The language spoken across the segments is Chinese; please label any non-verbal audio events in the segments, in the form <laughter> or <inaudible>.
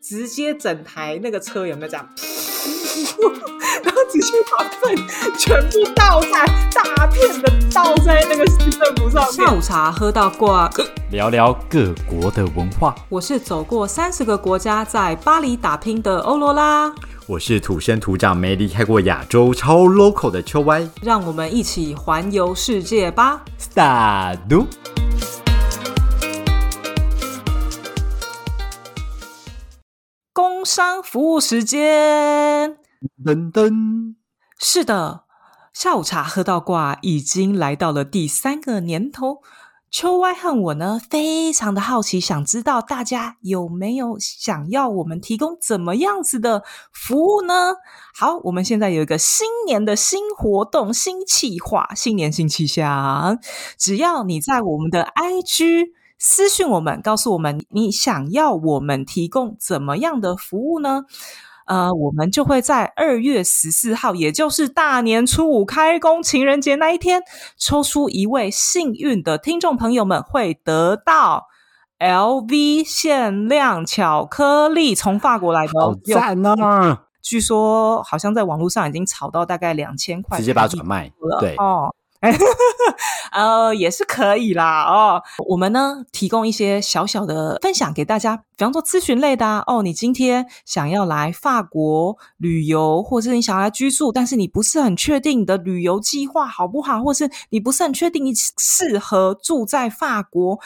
直接整台那个车有没有这样？<laughs> 然后直接把粪全部倒在大片的倒在那个市政府上面。下午茶喝到挂，<coughs> 聊聊各国的文化。我是走过三十个国家，在巴黎打拼的欧罗拉。我是土生土长、没离开过亚洲、超 local 的秋歪。让我们一起环游世界吧！Start。商服务时间。噔噔，是的，下午茶喝到挂，已经来到了第三个年头。秋歪和我呢，非常的好奇，想知道大家有没有想要我们提供怎么样子的服务呢？好，我们现在有一个新年的新活动、新计划，新年新气象。只要你在我们的 IG 私讯我们，告诉我们你想要我们提供怎么样的服务呢？呃，我们就会在二月十四号，也就是大年初五开工情人节那一天，抽出一位幸运的听众朋友们，会得到 LV 限量巧克力，从法国来的，好赞哦！据说好像在网络上已经炒到大概两千块，直接把它转卖了，对哦。<laughs> 呃，也是可以啦哦。我们呢提供一些小小的分享给大家，比方说咨询类的哦。你今天想要来法国旅游，或者是你想要来居住，但是你不是很确定你的旅游计划好不好，或是你不是很确定你适合住在法国，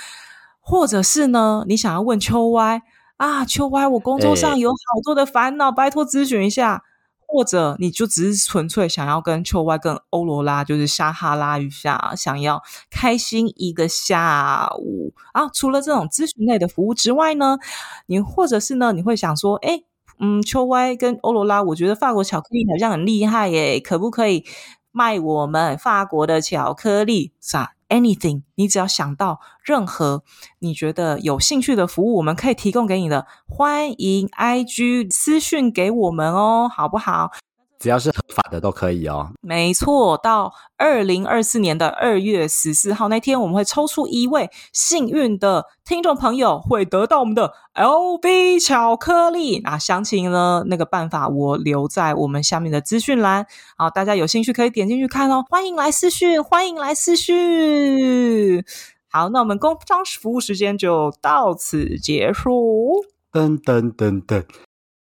或者是呢你想要问秋歪啊，秋歪，我工作上有好多的烦恼，拜托咨询一下。或者你就只是纯粹想要跟秋 Y、跟欧罗拉，就是撒哈拉一下，想要开心一个下午啊。除了这种咨询类的服务之外呢，你或者是呢，你会想说，哎，嗯，秋歪跟欧罗拉，我觉得法国巧克力好像很厉害耶，可不可以卖我们法国的巧克力？啥？Anything，你只要想到任何你觉得有兴趣的服务，我们可以提供给你的，欢迎 IG 私讯给我们哦，好不好？只要是合法的都可以哦。没错，到二零二四年的二月十四号那天，我们会抽出一位幸运的听众朋友，会得到我们的 LB 巧克力。那详情呢？那个办法我留在我们下面的资讯栏，好，大家有兴趣可以点进去看哦。欢迎来私讯，欢迎来私讯。好，那我们工商服务时间就到此结束。噔噔噔噔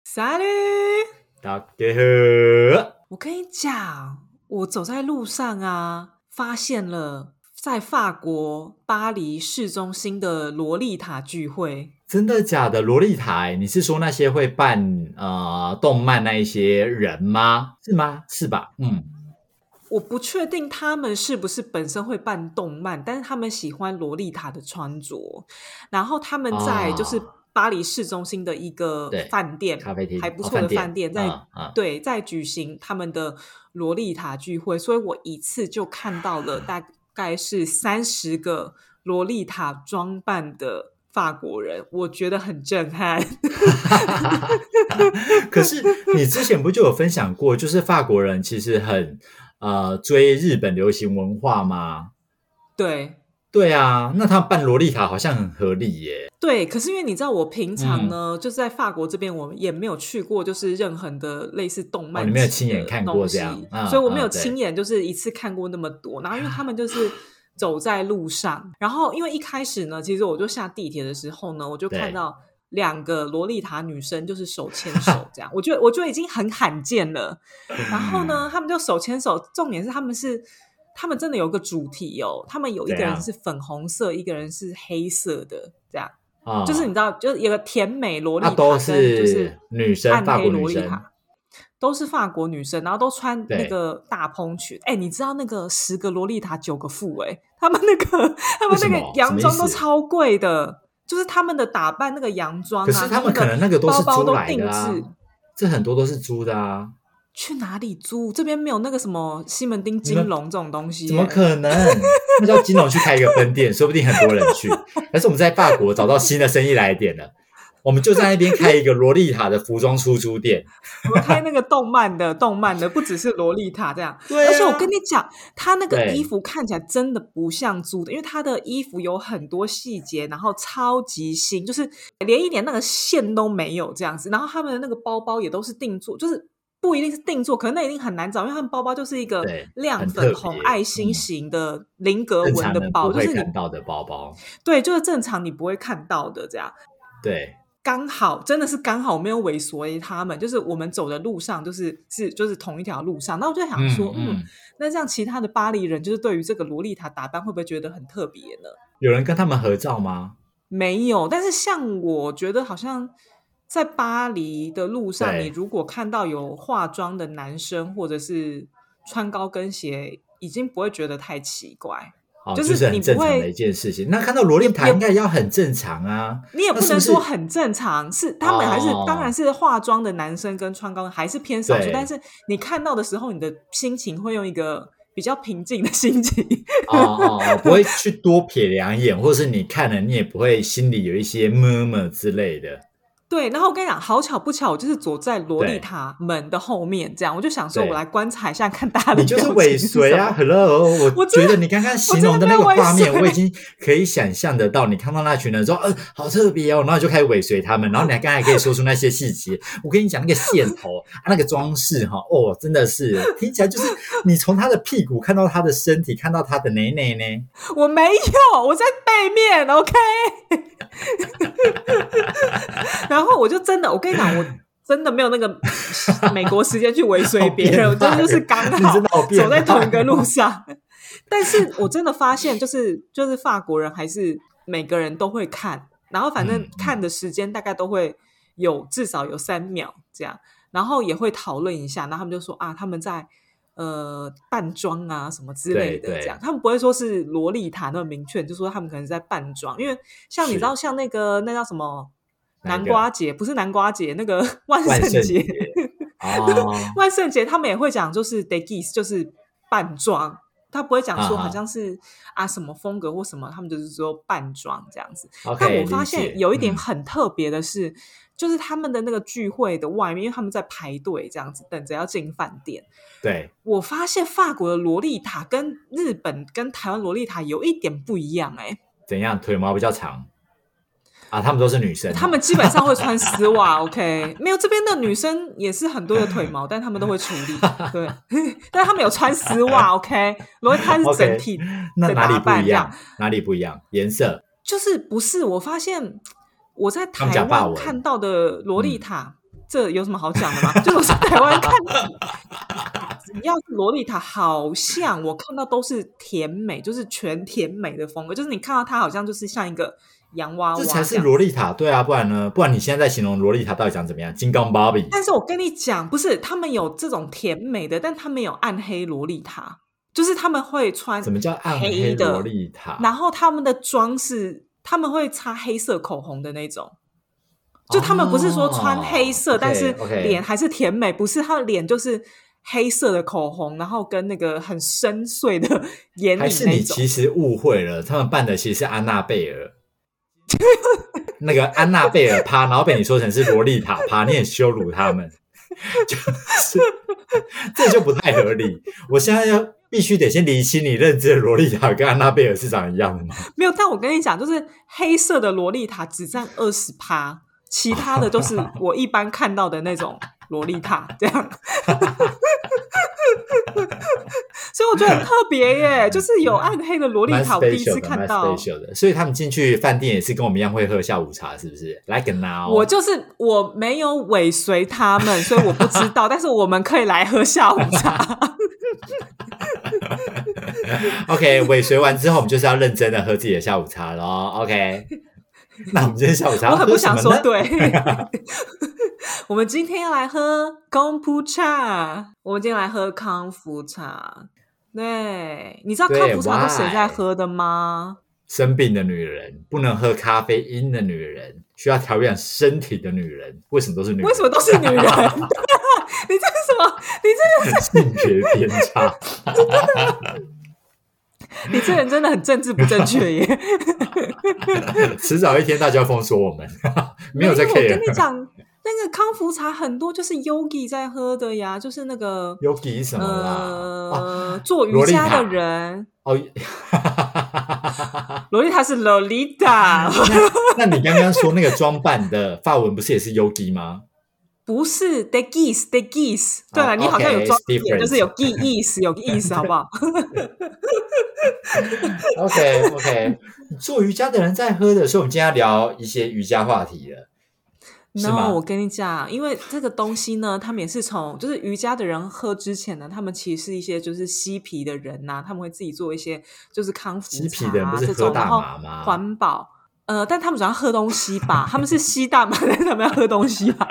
，Salut。大家好，我跟你讲，我走在路上啊，发现了在法国巴黎市中心的洛丽塔聚会。真的假的？洛丽塔？你是说那些会扮呃动漫那一些人吗？是吗？是吧？嗯，我不确定他们是不是本身会扮动漫，但是他们喜欢洛丽塔的穿着，然后他们在就是。巴黎市中心的一个饭店，咖啡厅还不错的饭店，在对在举行他们的洛丽塔聚会，所以我一次就看到了大概是三十个洛丽塔装扮的法国人，我觉得很震撼。<laughs> <laughs> 可是你之前不就有分享过，就是法国人其实很呃追日本流行文化吗？对。对啊，那他办洛丽塔好像很合理耶。对，可是因为你知道，我平常呢就是在法国这边，我也没有去过，就是任何的类似动漫，你没有亲眼看过这样，所以我没有亲眼就是一次看过那么多。然后因为他们就是 <laughs> 走在路上，然后因为一开始呢，其实我就下地铁的时候呢，我就看到两个洛丽塔女生就是手牵手 <laughs> 这样，我觉得我觉得已经很罕见了。然后呢，他们就手牵手，重点是他们是。他们真的有个主题哦，他们有一个人是粉红色，一个人是黑色的，这样，就是你知道，就是有个甜美萝莉塔，是就是女生，暗黑萝莉塔，都是法国女生，然后都穿那个大蓬裙。哎，你知道那个十个萝莉塔九个富？哎，他们那个 <laughs> 他们那个洋装都超贵的，就是他们的打扮那个洋装，可是他们可能那个都是租来的，这很多都是租的啊。去哪里租？这边没有那个什么西门町金龙这种东西。怎么可能？那叫金龙去开一个分店，说不定很多人去。但是我们在法国找到新的生意来点了。我们就在那边开一个洛丽塔的服装出租店。<laughs> 我们开那个动漫的，动漫的不只是洛丽塔这样。对啊而且我跟你讲，他那个衣服看起来真的不像租的，因为他的衣服有很多细节，然后超级新，就是连一点那个线都没有这样子。然后他们的那个包包也都是定做，就是不一定是定做，可能那一定很难找，因为他们包包就是一个亮粉红爱心嗯型的菱格纹的包，就是你看到的包包。对，就是正常你不会看到的这样。对，刚好真的是刚好没有尾随他们，就是我们走的路上就是是就是同一条路上。那我就想说，嗯嗯，那这样其他的巴黎人就是对于这个洛丽塔打扮会不会觉得很特别呢？有人跟他们合照吗？没有，但是像我觉得好像在巴黎的路上，你如果看到有化妆的男生或者是穿高跟鞋，已经不会觉得太奇怪。哦，就就是是你不会很正常的一件事情。那看到罗列塔应该要很正常啊。你也不能说很正常，是他们还是、哦当然是化妆的男生跟穿高跟还是偏少数，但是你看到的时候，你的心情会用一个比较平静的 <laughs> 心情。哦哦，哦不会去多瞥两眼，或是你看了你也不会心里有一些 murmur 之类的。对，然后我跟你讲，好巧不巧，我就是走在洛丽塔门的后面，这样我就想说，我来观察一下，看大家的你就是尾随啊，Hello！<laughs> 我我觉得你刚刚形容的那个画面，我已经可以想象得到。你看到那群人说，呃，好特别哦，然后你就开始尾随他们，然后你还刚才可以说出那些细节。我跟你讲，那个线头、啊那个装饰哈，哦，真的是听起来就是你从他的屁股看到他的身体，看到他的内内呢。我没有，我在背面，OK。<laughs> <laughs> 然后我就真的，我跟你讲，<laughs> 我真的没有那个美国时间去尾随别人，<laughs> 我真的就是刚你好走在同一个路上。但是我真的发现，就是就是法国人还是每个人都会看，然后反正看的时间大概都会有至少有三秒这样，然后也会讨论一下，然后他们就说啊，他们在。呃，扮装啊，什么之类的，这样。他们不会说是萝莉塔那么明确，就说他们可能是在扮装，因为像你知道，像那个那叫什么南瓜节，不是南瓜节，那个万 <laughs> 万圣圣节，万圣节他们也会讲，就是 d e g i s 就是扮装，他不会讲说好像是啊什么风格或什么，他们就是说扮装这样子。但我发现有一点嗯。很特别的是，就是他们的那个聚会的外面，因为他们在排队这样子，等着要进饭店。对，我发现法国的洛丽塔跟日本跟台湾洛丽塔有一点不一样、欸，怎样？腿毛比较长啊？他们都是女生哦，他们基本上会穿丝袜，OK，没有这边的女生也是很多的腿毛，但他们都会处理，对，但他们有穿丝袜，OK，罗丽塔是整体那哪里不一样？哪里不一样？颜色就是不是？我发现我在台湾看到的洛丽塔，这有什么好讲的吗？<laughs> 就我在台湾看，只要是洛丽塔，好像我看到都是甜美，就是全甜美的风格，就是你看到它好像就是像一个洋娃娃这才是样洛丽塔，对啊，不然呢？不然你现在在形容洛丽塔到底长怎么样？金刚芭比但是我跟你讲，不是他们有这种甜美的，但他们有暗黑萝莉塔，就是他们会穿什么叫暗黑黑的洛丽塔？然后他们的妆是他们会擦黑色口红的那种，就他们不是说穿黑色，哦但是脸还是甜美，不是他的脸就是黑色的口红，然后跟那个很深邃的眼还影那种是你其。实误会了？他们扮的其实是安娜贝尔，那个安娜贝尔趴，然后被你说成是洛丽塔趴，你很羞辱他们，就是这就不太合理。我现在要必须得先厘清你认知的洛丽塔跟安娜贝尔是长一样的吗？<laughs> 没有，但我跟你讲，就是黑色的洛丽塔只占二十趴，其他的都是我一般看到的那种洛丽塔，这样。<laughs> 所以我觉得很特别耶，<laughs> 就是有暗黑的萝莉塔，我第一次看到。所以他们进去饭店也是跟我们一样会喝下午茶，是不是？Like now，我就是我没有尾随他们，所以我不知道。<laughs> 但是我们可以来喝下午茶。<laughs> OK，尾随完之后，我们就是要认真的喝自己的下午茶咯。OK，那我们今天下午茶我很不？想说对。我们今天要来喝功夫茶，我们今天来喝康福茶。对，你知道对康福茶都谁在喝的吗？生病的女人不能喝咖啡因的女人，需要调养身体的女人，为什么都是女人？为什么都是女人？<laughs> 你这是什么？你这是性别偏差？你这人真的很政治不正确耶！<laughs> 迟早一天大家要封锁我们，没有在因为我 care 跟。你讲，那个康福茶很多就是 Yogi 在喝的呀，就是那个 Yogi 什么啦？哦呃，做瑜伽的人，哦，<laughs> 洛丽塔是 Lolita，那你刚刚说那个装扮的法文不是也是 Yogi 吗？<laughs> 不是 The Geese The Geese。对了，哦你好像有装点，就是有 Ge 意思，有意思，好不好？<laughs> OK OK，做瑜伽的人在喝的，所以我们今天要聊一些瑜伽话题了。no，我跟你讲，因为这个东西呢，他们也是从就是瑜伽的人喝之前呢，他们其实是一些就是嬉皮的人呐、他们会自己做一些就是康复啊这种，然后环保。呃，但他们主要喝东西吧，他们是吸大麻，但是他们要喝东西吧。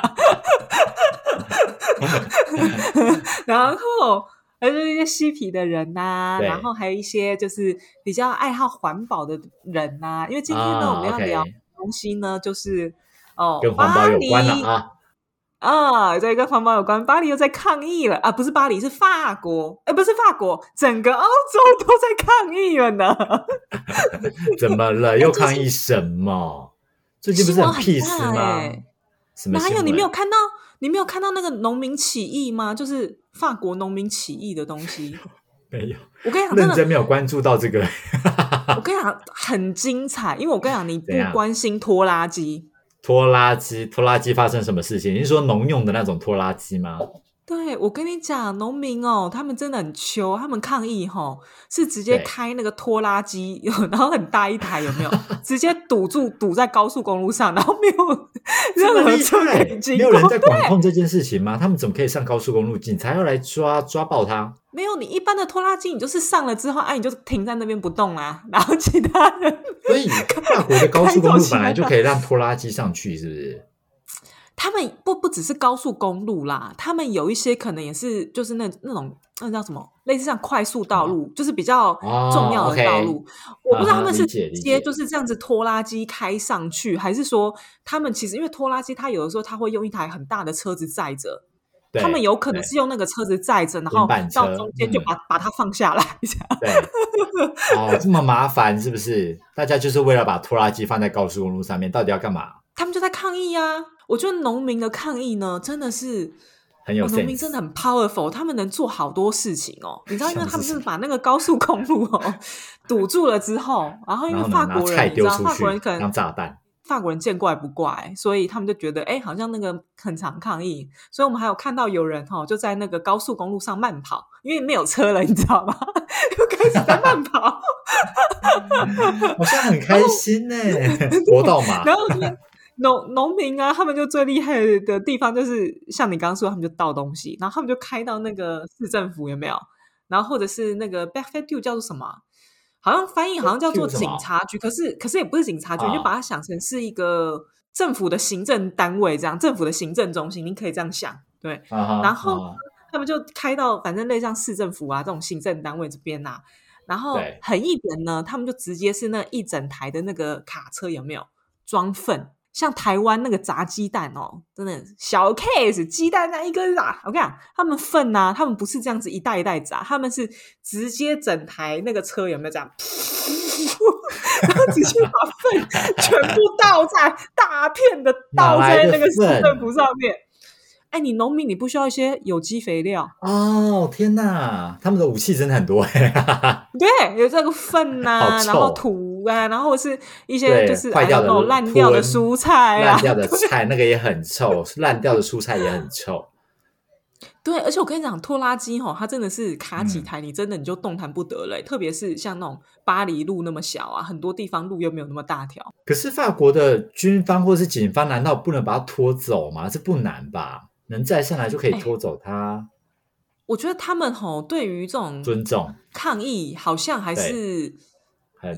然后还是一些嬉皮的人呐、对然后还有一些就是比较爱好环保的人呐、因为今天呢，啊我们要聊的东西呢，就是哦，跟环保有关了啊！啊，这跟环保有关，巴黎又在抗议了啊！不是巴黎，是法国，哎，不是法国，整个欧洲都在抗议了呢。<laughs> 怎么了？又抗议什么？最近不是很 peace 吗欸？什么？哪有你没有看到？你没有看到那个农民起义吗？就是法国农民起义的东西。没有？我跟你讲，认真没有关注到这个。我跟你讲很精彩，因为我跟你讲，你不关心拖拉机。拖拉机，拖拉机发生什么事情？你是说农用的那种拖拉机吗？对，我跟你讲，农民哦，他们真的很穷，他们抗议吼，是直接开那个拖拉机，然后很大一台，有没有？<laughs> 直接堵住，堵在高速公路上，然后没有 <laughs> 任何车可害以经没有人。在管控这件事情吗？他们怎么可以上高速公路？警察要来抓抓爆他？没有，你一般的拖拉机，你就是上了之后，哎、你就停在那边不动啦，然后其他人所以法国的高速公路本来就可以让拖拉机上去，是不是？他们不不只是高速公路啦，他们有一些可能也是就是那那种那叫什么，类似像快速道路，就是比较哦重要的道路。我不知道他们是直接就是这样子拖拉机开上去，还是说他们其实因为拖拉机它有的时候它会用一台很大的车子载着，对他们有可能是用那个车子载着，然后到中间就嗯把、把它放下来，这样。对，哦，这么麻烦是不是？大家就是为了把拖拉机放在高速公路上面，到底要干嘛？他们就在抗议啊！我觉得农民的抗议呢，真的是很有哦，农民真的很 powerful，他们能做好多事情哦。你知道，因为他们就是把那个高速公路哦 <laughs> 堵住了之后，然后因为法国人，你知道，法国人可能当炸弹。法国人见怪不怪，所以他们就觉得，哎，好像那个很常抗议。所以我们还有看到有人哈、哦、就在那个高速公路上慢跑，因为没有车了，你知道吗？<laughs> 又开始在慢跑，<laughs> 好像很开心呢，活到马。然后就农农民啊，他们就最厉害的地方就是像你刚刚说，他们就倒东西，然后他们就开到那个市政府有没有？然后或者是那个 back f a t do 叫做什么啊？好像翻译好像叫做警察局，可是可是也不是警察局，啊你就把它想成是一个政府的行政单位，这样政府的行政中心，你可以这样想，对。啊然后啊他们就开到反正类似像市政府啊这种行政单位这边呐、然后对很一点呢，他们就直接是那一整台的那个卡车有没有装粪？像台湾那个炸鸡蛋哦，真的小 case，鸡蛋那一根炸。我跟你讲，他们粪呐、他们不是这样子一袋一袋炸，他们是直接整台那个车有没有这样，然后直接把粪全部倒在大片的倒在那个市粪政府上面。哎，你农民你不需要一些有机肥料，哦，天哪，他们的武器真的很多哎。<laughs> 对，有这个粪呐、然后土啊，然后是一些就是坏掉的烂掉的蔬菜啊烂，掉的菜那个也很臭，烂掉的蔬菜也很臭。<laughs> 对，而且我跟你讲，拖拉机吼，它真的是卡几嗯台，你真的你就动弹不得了。特别是像那种巴黎路那么小啊，很多地方路又没有那么大条。可是法国的军方或是警方，难道不能把它拖走吗？这不难吧？能载上来就可以哎拖走他，我觉得他们吼对于这种尊重。抗议，好像还是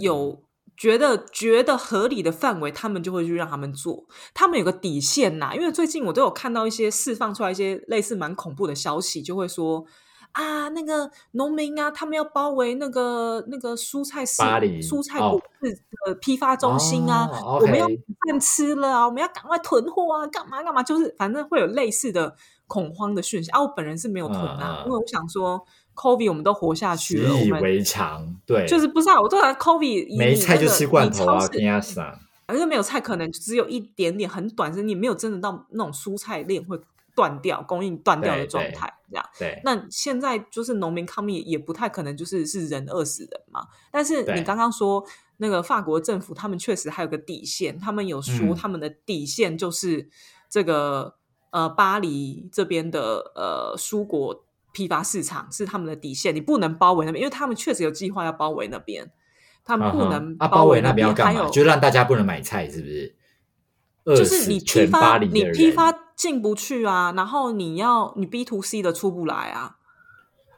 有觉得觉得合理的范围，他们就会去让他们做。他们有个底线呐，因为最近我都有看到一些释放出来一些类似蛮恐怖的消息，就会说啊，那个农民啊，他们要包围那个那个蔬菜市蔬菜哦果市的批发中心啊，哦我们要饭吃了啊，我们要赶快囤货啊，干嘛干嘛，就是反正会有类似的恐慌的讯息啊。我本人是没有囤啊，因为我想说，COVID 我们都活下去了，习以为常，对，就是不是啊？我都然 COVID 没菜就吃罐头超市跟亚桑。而且没有菜，可能只有一点点很短，是你没有真的到那种蔬菜链会断掉、供应断掉的状态，这样。对，那现在就是农民抗命，也不太可能就是是人饿死人嘛。但是你刚刚说那个法国政府，他们确实还有个底线，他们有说嗯他们的底线就是这个呃巴黎这边的呃蔬果批发市场是他们的底线，你不能包围那边，因为他们确实有计划要包围那边，他们不能啊，包围那那边要干嘛？还有就让大家不能买菜，是不是？饿就是你批发。你批发进不去啊，然后你要你 B to C 的出不来啊。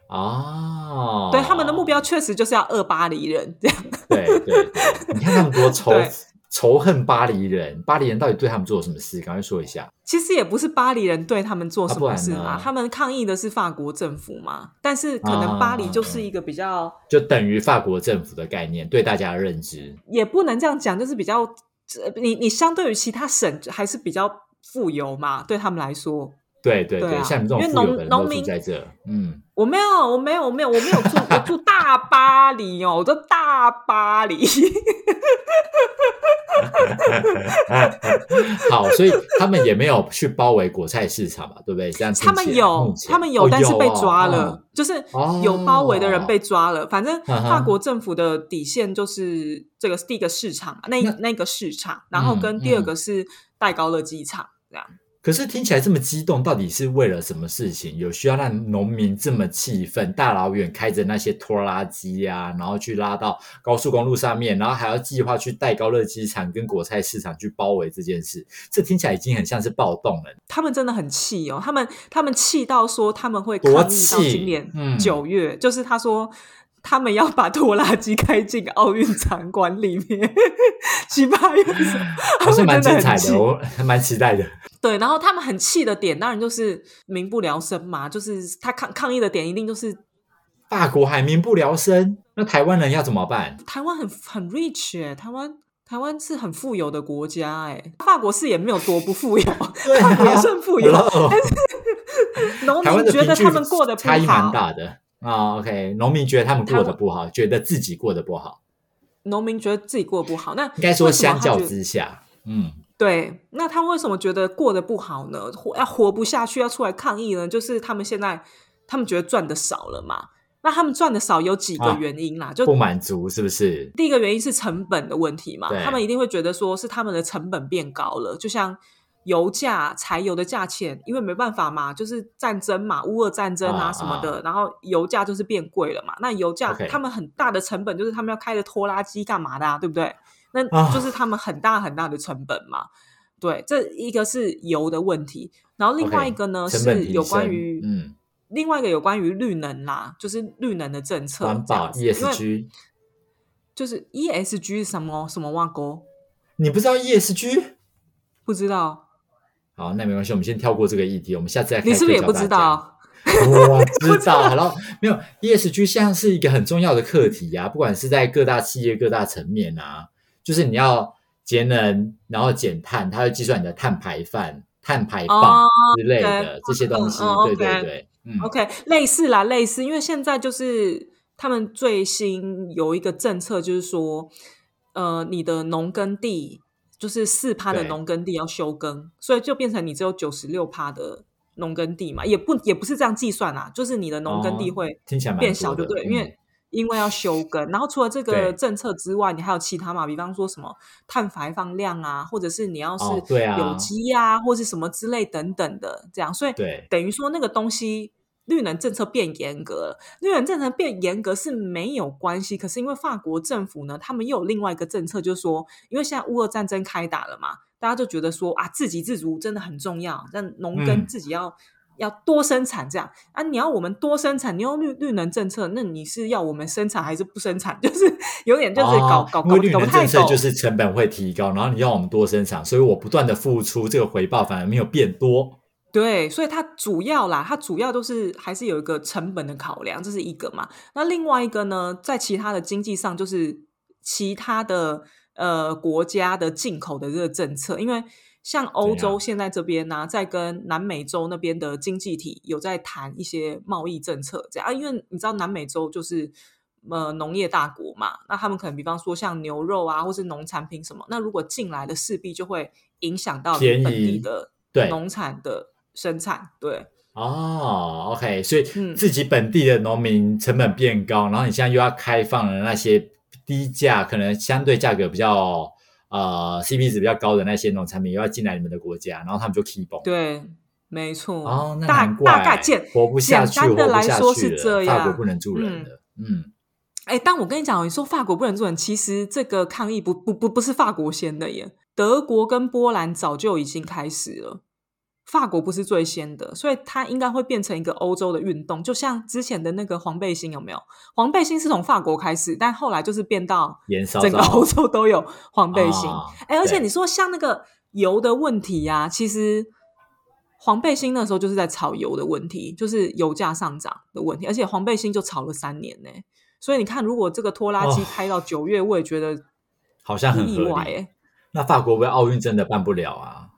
哦，对，他们的目标确实就是要二巴黎人这样。对对对，你看他们多仇仇恨巴黎人，巴黎人到底对他们做了什么事？赶快说一下。其实也不是巴黎人对他们做什么事嘛，呢他们抗议的是法国政府嘛。但是可能巴黎就是一个比较，就等于法国政府的概念对大家的认知。也不能这样讲，就是比较，呃你你相对于其他省还是比较富有嘛，对他们来说。对对对啊像你们这因为种农农民在这，嗯，我没有，我没有，我没有，我没有住，我住大巴黎哦，我住大巴黎。<laughs> 好，所以他们也没有去包围国菜市场嘛，对不对？这样听他们有他们有，哦但是被哦抓了，哦就是哦有包围的人被抓了。反正嗯法国政府的底线就是这个第一个市场，那那那个市场，然后跟嗯第二个是戴高乐机场，这样。可是听起来这么激动，到底是为了什么事情？有需要让农民这么气愤，大老远开着那些拖拉机啊，然后去拉到高速公路上面，然后还要计划去戴高乐机场跟果菜市场去包围这件事，这听起来已经很像是暴动了。他们真的很气哦，他们他们气到说他们会多抗议到今年嗯九月，就是他说。他们要把拖拉机开进奥运场馆里面，<laughs> 七八月的时候，他好像们蛮精彩的我还 <laughs> 蛮期待的。对，然后他们很气的点，当然就是民不聊生嘛，就是他抗抗议的点一定就是法国还民不聊生，那台湾人要怎么办？台湾很很 rich 哎、台湾台湾是很富有的国家哎、法国是也没有多不富有，<laughs> 对法国也算富有，Hello。农台湾的民觉得他们过得不差异蛮好，大的啊、OK，农民觉得他们过得不好，觉得自己过得不好，农民觉得自己过得不好，那应该说相较之下，嗯，对，那他为什么觉得过得不好呢？活要活不下去，要出来抗议呢？就是他们现在他们觉得赚的少了嘛。那他们赚的少有几个啊原因啦，就不满足是不是？第一个原因是成本的问题嘛，他们一定会觉得说是他们的成本变高了，就像油价、柴油的价钱，因为没办法嘛，就是战争嘛，乌俄战争啊啊什么的，然后油价就是变贵了嘛。那油价他们很大的成本就是他们要开的拖拉机干嘛的、啊，对不对？啊那就是他们很大很大的成本嘛。对，这一个是油的问题，然后另外一个呢是有关升于嗯另外一个有关于绿能啦，就是绿能的政策环保 ESG，就是 ESG 是什么什么挖沟？你不知道 ESG？不知道，好，那没关系，我们先跳过这个议题，我们下次再开你是不是也不？<laughs> 知道？我知道，好了，没有 ESG 像是一个很重要的课题啊，不管是在各大企业各大层面啊，就是你要节能，然后减碳，它会计算你的碳排放、碳排放哦之类的、这些东西。对对对，嗯 OK，类似啦，类似，因为现在就是他们最新有一个政策，就是说，呃，你的农耕地就是四趴的对农耕地要休耕，所以就变成你只有九十六趴的农耕地嘛，也不也不是这样计算啦，就是你的农耕地哦会变小，对不对？因嗯为因为要休耕，然后除了这对个政策之外，你还有其他嘛？比方说什么碳排放量啊，或者是你要是有机啊，或是什么之类等等的，这样，所以等于说那个东西。绿能政策变严格了，绿能政策变严格是没有关系，可是因为法国政府呢，他们又有另外一个政策，就是说，因为现在乌俄战争开打了嘛，大家就觉得说啊，自给自足真的很重要，让农耕嗯自己要、要多生产，这样啊，你要我们多生产，你用绿绿能政策，那你是要我们生产还是不生产？<laughs> 就是有点就是搞、哦搞搞绿能政策就是成本会提高，然后你要我们多生产，所以我不断的付出，这个回报反而没有变多。对，所以它主要啦，它主要都是还是有一个成本的考量，这是一个嘛。那另外一个呢，在其他的经济上，就是其他的呃国家的进口的这个政策，因为像欧洲现在这边呢、在跟南美洲那边的经济体有在谈一些贸易政策，这样啊，因为你知道南美洲就是呃农业大国嘛，那他们可能比方说像牛肉啊，或是农产品什么，那如果进来的势必就会影响到本地的对农产的生产，对。哦，OK，所以嗯自己本地的农民成本变高，然后你现在又要开放了那些低价，可能相对价格比较呃 CP 值比较高的那些农产品，又要进来你们的国家，然后他们就 keep on。对，没错。哦，那大难怪大概简活不下去，简单的来说是这样法国不能住人的，嗯，哎，但我跟你讲，你说法国不能住人，其实这个抗议不不不不是法国先的耶，德国跟波兰早就已经开始了。法国不是最先的，所以它应该会变成一个欧洲的运动，就像之前的那个黄背心有没有？黄背心是从法国开始，但后来就是变到整个欧洲都有黄背心。啊哎、而且你说像那个油的问题呀、其实黄背心那时候就是在炒油的问题，就是油价上涨的问题，而且黄背心就炒了三年呢、所以你看，如果这个拖拉机哦开到九月，我也觉得好像很。意外哎、那法国不会奥运真的办不了啊？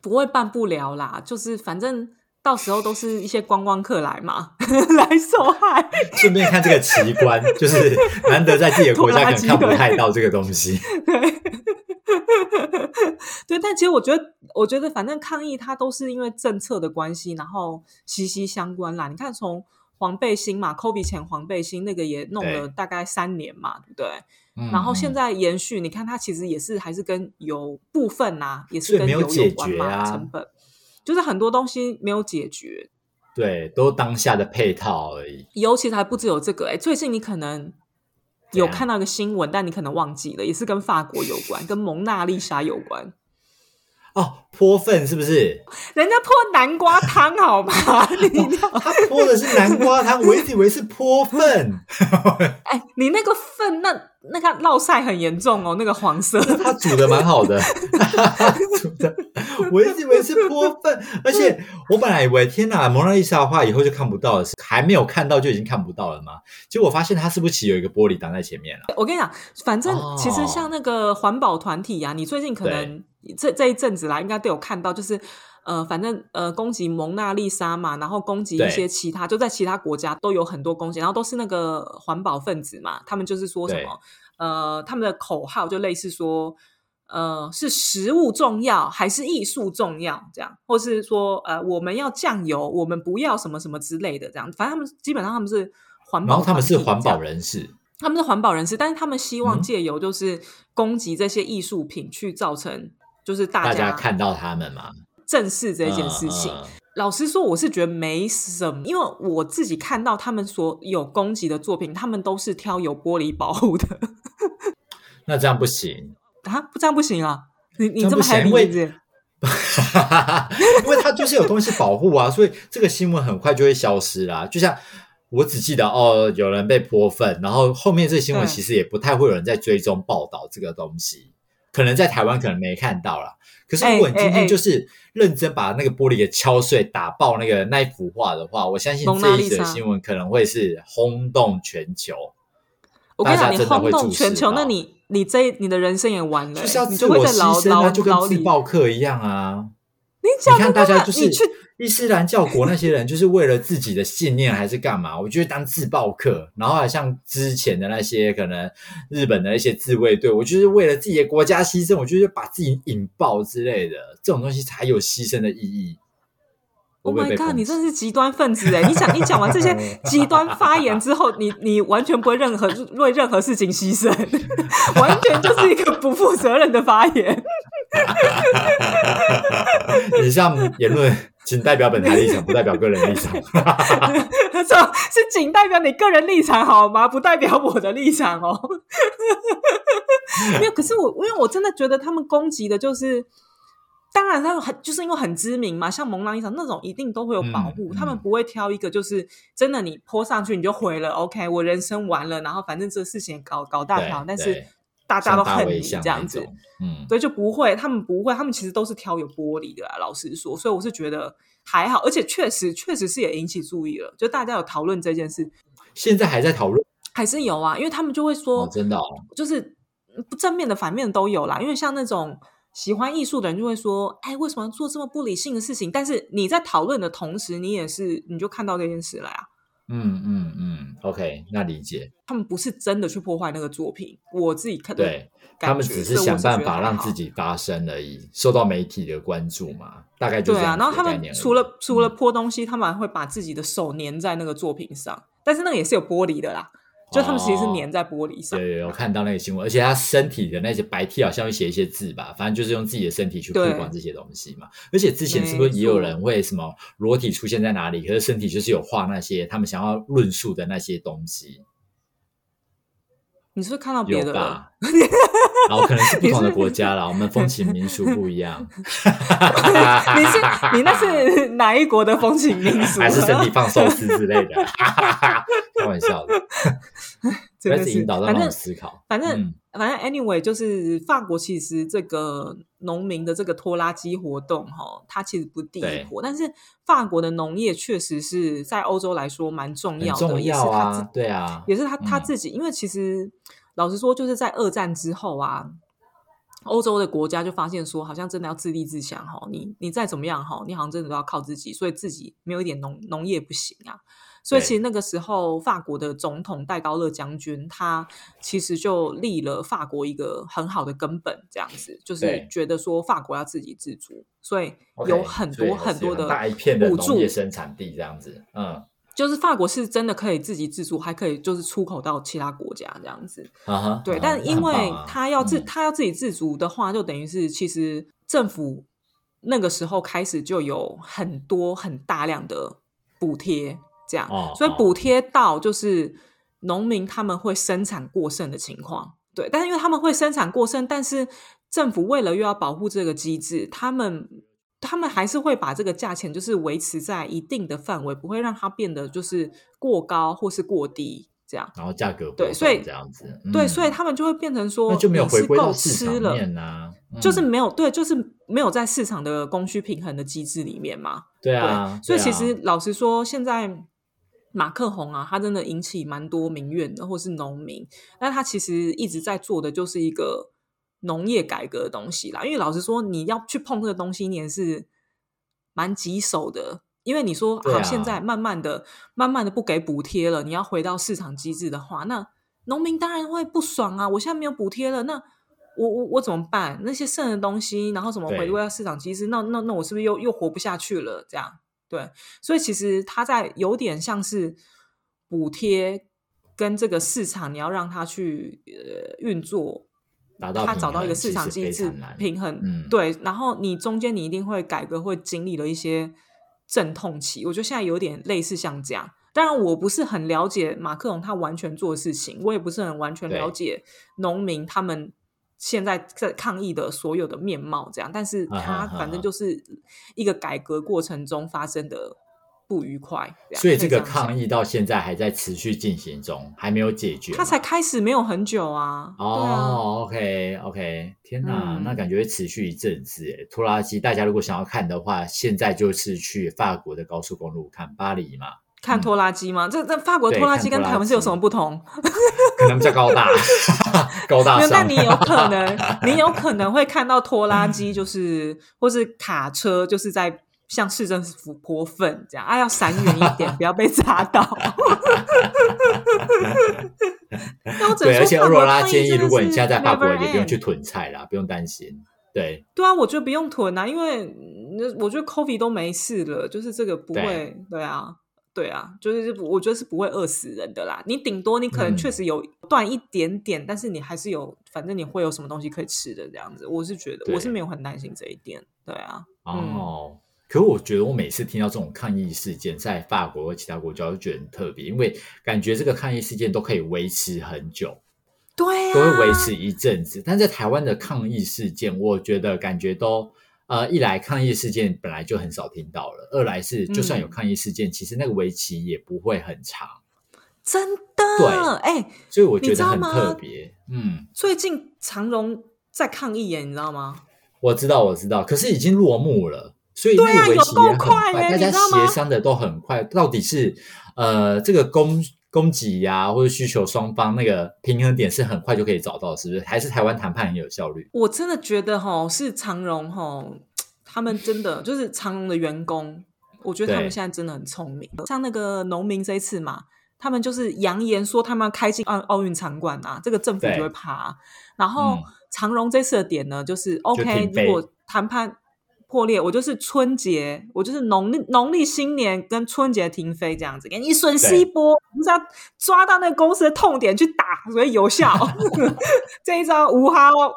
不会办不了啦，就是反正到时候都是一些观光客来嘛，<laughs> 来受害。顺便看这个奇观，<laughs> 就是难得在自己的国家可能看不太到这个东西。<laughs> 对，对，但其实我觉得，我觉得反正抗议它都是因为政策的关系，然后息息相关啦。你看，从黄背心嘛，COVID 前黄背心那个也弄了大概三年嘛，对不对？嗯然后现嗯在延续，你看它其实也是还是跟油部分呐、也是跟油没有关嘛，决啊成本就是很多东西没有解决。对，都当下的配套而已。尤其还不只有这个、哎，最近你可能有看到一个新闻，但你可能忘记了，也是跟法国有关，跟蒙娜丽莎有关。哦，泼粪是不是？人家泼南瓜汤好吗？<laughs> 你他泼的是南瓜汤，我一直以为是 <laughs> 泼粪。哎，你那个粪，那那个落晒很严重哦，那个黄色。他煮的蛮好的，<laughs> 煮的，我一直以为是泼粪，而且我本来以为天哪，蒙娜丽莎的话以后就看不到了，还没有看到就已经看不到了吗？结果我发现它是不是其有一个玻璃挡在前面了？我跟你讲，反正哦其实像那个环保团体啊，你最近可能这这一阵子啦，应该都有看到，就是呃，反正呃，攻击蒙娜丽莎嘛，然后攻击一些其他，就在其他国家都有很多攻击，然后都是那个环保分子嘛，他们就是说什么呃，他们的口号就类似说。呃，是食物重要还是艺术重要？这样，或是说，呃，我们要酱油，我们不要什么什么之类的，这样。反正他们基本上他们是环保，然后他们是环保，人士，他们是环保人士，但是他们希望嗯借由就是攻击这些艺术品，去造成就是大大家家看到他们嘛，正视这件事情。嗯嗯老实说，我是觉得没什么，因为我自己看到他们所有攻击的作品，他们都是挑有玻璃保护的 <laughs> 那这样不行，啊，不这样不行啊！你你这么这样不行 happy 因为是不是？因为 <laughs> 它就是有东西保护啊，<laughs> 所以这个新闻很快就会消失啦。就像我只记得哦，有人被泼粪，然后后面这个新闻其实也不太会有人在追踪报道这个东西，可能在台湾可能没看到啦。可是如果你今天就是认真把那个玻璃给敲碎、打爆那个那一幅画的话，我相信这一则新闻可能会是轰动全球。我跟你讲，大家真的你轰动会注视全球，那你你这你的人生也完了、就是要你自我牺牲啊，就跟。自爆客一样啊。你讲你看大家就是你去伊斯兰教国那些人，就是为了自己的信念还是干嘛？我觉得当自爆客，然后还像之前的那些可能日本的一些自卫队，我就是为了自己的国家牺牲，我就是把自己引爆之类的，这种东西才有牺牲的意义。Oh my god！你真的是极端分子哎！你讲你讲完这些 <laughs> 极端发言之后，你你完全不会任何为任何事情牺牲，完全就是一个不负责任的发言。<laughs> 以上言论仅代表本台立场，不代表个人立场。他 <laughs> 说是仅代表你个人立场好吗？不代表我的立场哦。<laughs> 没有，可是我因为我真的觉得他们攻击的就是。当然，他们很就是因为很知名嘛，像蒙娜丽莎那种一定都会有保护，嗯他们嗯不会挑一个就是真的你泼上去你就毁了，OK，我人生完了，然后反正这事情搞搞大条，但是对大家都恨你这样子，嗯，对，就不会，他们不会，他们其实都是挑有玻璃的啦。老实说，所以我是觉得还好，而且确实确实是也引起注意了，就大家有讨论这件事，现在还在讨论还是有啊，因为他们就会说，哦，真的哦，就是不正面的、反面的都有啦。因为像那种喜欢艺术的人就会说：“哎，为什么要做这么不理性的事情？”但是你在讨论的同时，你也是你就看到这件事来啊。嗯嗯嗯，OK，那理解。他们不是真的去破坏那个作品，我自己看对他们只是想办法让自己发声而已，受到媒体的关注嘛，大概就对啊。然后他们除了除了泼东西，他们还会把自己的手粘在那个作品上，但是那个也是有玻璃的啦。就他们其实是粘在玻璃上。对，我看到那个新闻，而且他身体的那些白 T 好像会写一些字吧，反正就是用自己的身体去曝光这些东西嘛。而且之前是不是也有人会什么裸体出现在哪里，可是身体就是有画那些他们想要论述的那些东西。你是不是看到别的吧？<laughs> 然后可能是不同的国家啦，我们风情民俗不一样。<laughs> 你是你那是哪一国的风情民俗？<laughs> 还是身体放寿司之类的？开玩笑的，开始引导让我们思考。反正反正 anyway，就是法国其实这个农民的这个拖拉机活动哈，它其实不第一波，但是法国的农业确实是在欧洲来说蛮重要的，也是他对啊，也是他他自己，因为其实。老实说，就是在二战之后啊，欧洲的国家就发现说，好像真的要自立自强哈。你你再怎么样哈，你好像真的都要靠自己，所以自己没有一点农农业不行啊。所以其实那个时候，法国的总统戴高乐将军他其实就立了法国一个很好的根本，这样子就是觉得说法国要自给自足，所以有很多很多的大一片的农业生产地这样子，嗯。就是法国是真的可以自给自足，还可以就是出口到其他国家这样子。啊对，但因为他要自他要自给自足的话，就等于是其实政府那个时候开始就有很多很大量的补贴，这样，所以补贴到就是农民他们会生产过剩的情况。对，但是因为他们会生产过剩，但是政府为了又要保护这个机制，他们。他们还是会把这个价钱就是维持在一定的范围，不会让它变得就是过高或是过低这样。然后价格对，所以这样子，对，所以他们就会变成说，那就没有回归到市场面呐，就是没有对，就是没有在市场的供需平衡的机制里面嘛。对啊，所以其实老实说，现在马克宏啊，他真的引起蛮多民怨的，或是农民，那他其实一直在做的就是一个。农业改革的东西啦，因为老实说，你要去碰这个东西，你也是蛮棘手的。因为你说好，现在慢慢的、慢慢的不给补贴了，你要回到市场机制的话，那农民当然会不爽啊！我现在没有补贴了，那我我我怎么办？那些剩的东西，然后怎么回归到市场机制？那那那我是不是又又活不下去了？这样对，所以其实它在有点像是补贴跟这个市场，你要让它去呃运作。他找到一个市场机制平衡，对，然后你中间你一定会改革，会经历了一些阵痛期。我觉得现在有点类似像这样。当然，我不是很了解马克龙他完全做的事情，我也不是很完全了解农民他们现在在抗议的所有的面貌这样。但是它反正就是一个改革过程中发生的。不愉快，所以这个抗议到现在还在持续进行中，还没有解决。它才开始没有很久啊。哦，OK OK，天哪，那感觉会持续一阵子。哎，拖拉机，大家如果想要看的话，现在就是去法国的高速公路看巴黎嘛，看拖拉机吗？这这法国拖拉机跟台湾是有什么不同？<laughs> 可能比较高大，<laughs> 高大上。但你有可能，你有可能会看到拖拉机，<laughs> 就是或是卡车，就是在。像市政府泼粪这样啊，要闪远一点，不要被砸到。对，而且欧若拉建议，如果你现在在法国，也不用去囤菜啦，不用担心。对，对啊，我觉得不用囤啊，因为我觉得 COVID 都没事了，就是这个不会。对啊，对啊，就是我觉得是不会饿死人的啦。你顶多你可能确实有断一点点，但是你还是有，反正你会有什么东西可以吃的这样子。我是觉得我是没有很担心这一点。对啊，哦。可我觉得，我每次听到这种抗议事件，在法国或其他国家，我就觉得很特别，因为感觉这个抗议事件都可以维持很久，对，都会维持一阵子。但在台湾的抗议事件，我觉得感觉都呃，一来抗议事件本来就很少听到了，二来是就算有抗议事件，其实那个围棋也不会很长，真的。对，哎，所以我觉得很特别。嗯，最近长荣在抗议耶，你知道吗？我知道，我知道，可是已经落幕了。所以那个围棋也很快，大家协商的都很快。到底是呃，这个工供给呀、或者需求双方那个平衡点是很快就可以找到，是不是？还是台湾谈判很有效率？我真的觉得哈，是长荣哈，他们真的就是长荣的员工，我觉得他们对现在真的很聪明。像那个农民这一次嘛，他们就是扬言说他们要开进奥奥运场馆啊，这个政府就会怕啊、然后嗯长荣这次的点呢，就是 OK，如果谈判破裂，我就是春节，我就是农历农历新年跟春节停飞这样子，给你损失一波，你是要抓到那个公司的痛点去打，所以有效。<laughs> 这一招无哈哦，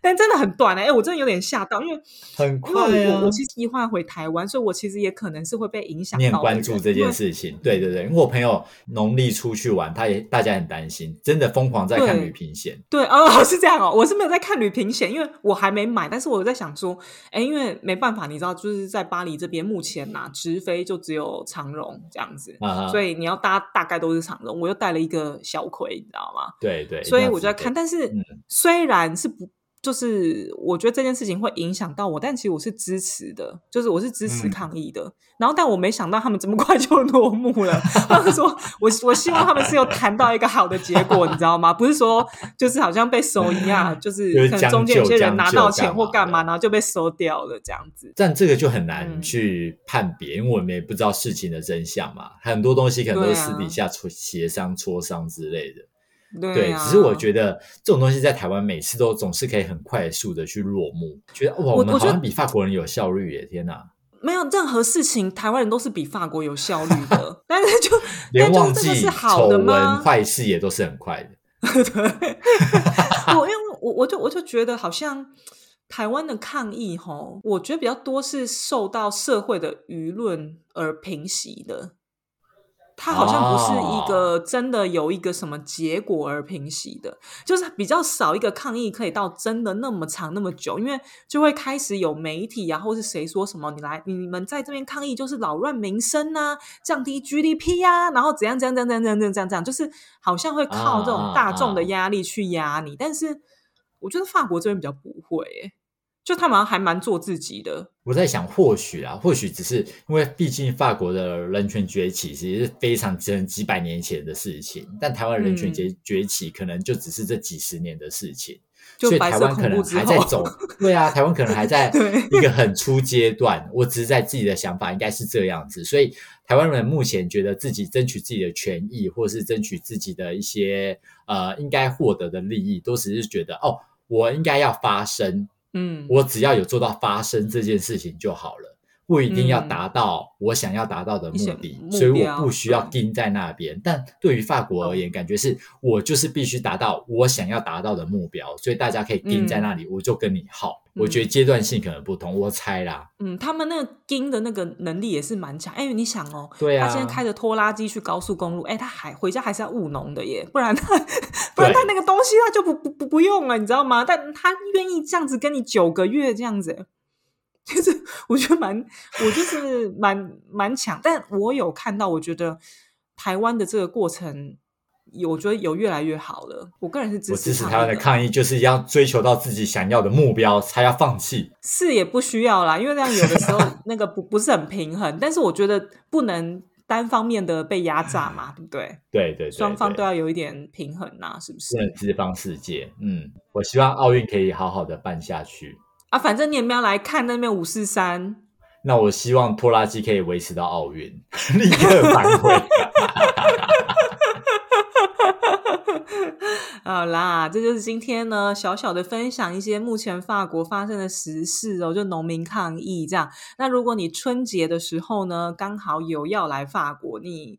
但真的很短哎、欸，我真的有点吓到，因为很快啊为我我！其实计划回台湾，所以我其实也可能是会被影响你很关注这件。事情，对对对，因为我朋友农历出去玩，他也大家很担心，真的疯狂在看对旅平险。对哦，<laughs> 是这样哦，我是没有在看旅平险，因为我还没买，但是我在想说，哎，因为没办法，你知道，就是在巴黎这边目前呐、直飞就只有长荣这样子，啊，所以你要搭大概都是长荣，我又带了一个小葵，你知道吗？对对，所以我就在看，但是嗯虽然是不。就是我觉得这件事情会影响到我，但其实我是支持的，就是我是支持嗯抗议的。然后，但我没想到他们这么快就落幕了。他们说，我我希望他们是有谈到一个好的结果，你知道吗？不是说就是好像被收一样，<laughs> 就是可能中间有些人拿到钱或干嘛，然后就被收掉了这样子。但这个就很难嗯去判别，因为我们也不知道事情的真相嘛，很多东西可能都是私底下磋协商、磋商之类的。对只是我觉得这种东西在台湾每次都总是可以很快速的去落幕，觉得哇，我我们好像比法国人有效率耶！天哪，没有任何事情，台湾人都是比法国有效率的，<laughs> 但是就连忘记是好丑的吗闻、？坏事也都是很快的。<laughs> 对 <laughs> 我因为我我就我就觉得好像台湾的抗议吼，我觉得比较多是受到社会的舆论而平息的。它好像不是一个真的有一个什么结果而平息的，就是比较少一个抗议可以到真的那么长那么久，因为就会开始有媒体啊，或是谁说什么你来你们在这边抗议就是扰乱民生啊，降低 GDP 啊，然后怎样怎样怎样怎样怎样怎样，就是好像会靠这种大众的压力去压你，但是我觉得法国这边比较不会、欸，就他们还蛮做自己的。我在想，或许啊，或许只是因为毕竟法国的人权崛起其实是非常几几百年前的事情，但台湾人权嗯崛崛起可能就只是这几十年的事情，就所以台湾可能还在走，对啊，台湾可能还在 <laughs> 一个很初阶段。我只是在自己的想法应该是这样子，所以台湾人目前觉得自己争取自己的权益，或是争取自己的一些呃应该获得的利益，都只是觉得哦，我应该要发声，嗯，我只要有做到发生这件事情就好了，不一定要嗯达到我想要达到的目的，目所以我不需要盯在那边。但对于法国而言，感觉是我就是必须达到我想要达到的目标，所以大家可以盯在那里，我就跟你耗。我觉得阶段性可能不同，我猜啦。嗯，他们那个盯的那个能力也是蛮强。哎，你想哦，对啊他现在开着拖拉机去高速公路，哎，他还回家还是要务农的耶，<laughs> 不然他 <laughs> 不然他那个东西他就不不不不用了，你知道吗？但他愿意这样子跟你九个月这样子，就是我觉得蛮，我就是蛮蛮强。但我有看到，我觉得台湾的这个过程。有，我觉得有越来越好了。我个人是支我支持持台湾的抗议，就是要追求到自己想要的目标，才要放弃。是也不需要啦，因为那样有的时候 <laughs> 那个不不是很平衡。但是我觉得不能单方面的被压榨嘛，对不对？<sighs> 对对对，双方都要有一点平衡呐、是不是不？能资方世界。嗯，我希望奥运可以好好的办下去。啊，反正你也没有来看那边五四三，那我希望拖拉机可以维持到奥运，<laughs> 立刻返回。<laughs> 好啦，这就是今天呢小小的分享一些目前法国发生的时事哦，就农民抗议这样。那如果你春节的时候呢，刚好有要来法国，你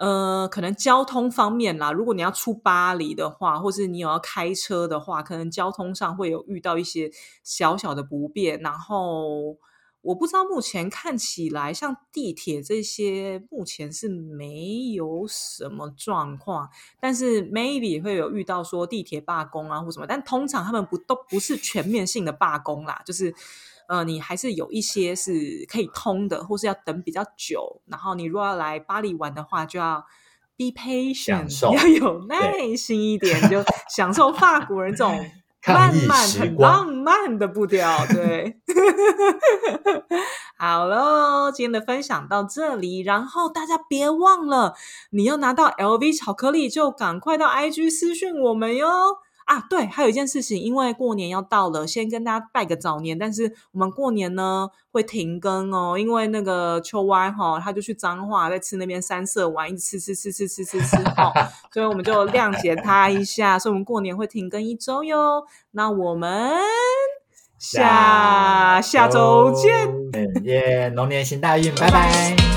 呃可能交通方面啦，如果你要出巴黎的话，或是你有要开车的话，可能交通上会有遇到一些小小的不便，然后。我不知道目前看起来像地铁这些，目前是没有什么状况，但是 maybe 会有遇到说地铁罢工啊或什么，但通常他们不都不是全面性的罢工啦，就是呃你还是有一些是可以通的，或是要等比较久，然后你如果要来巴黎玩的话，就要 be patient，受 <laughs> 要有耐心一点，就享受法国人这种 <laughs> 慢慢很浪漫的步调，对。<laughs> 好喽，今今天的分享到这里，然后大家别忘了，你要拿到 LV 巧克力，就赶快到 IG 私讯我们哟。啊，对，还有一件事情，因为过年要到了，先跟大家拜个早年。但是我们过年呢会停更哦，因为那个秋歪哈，他就去彰化在吃那边三色丸，一直吃吃吃吃吃吃吃哈，所以我们就谅解他一下，所以我们过年会停更一周哟。那我们下下周见，耶！<laughs> 龙年行大运，拜拜。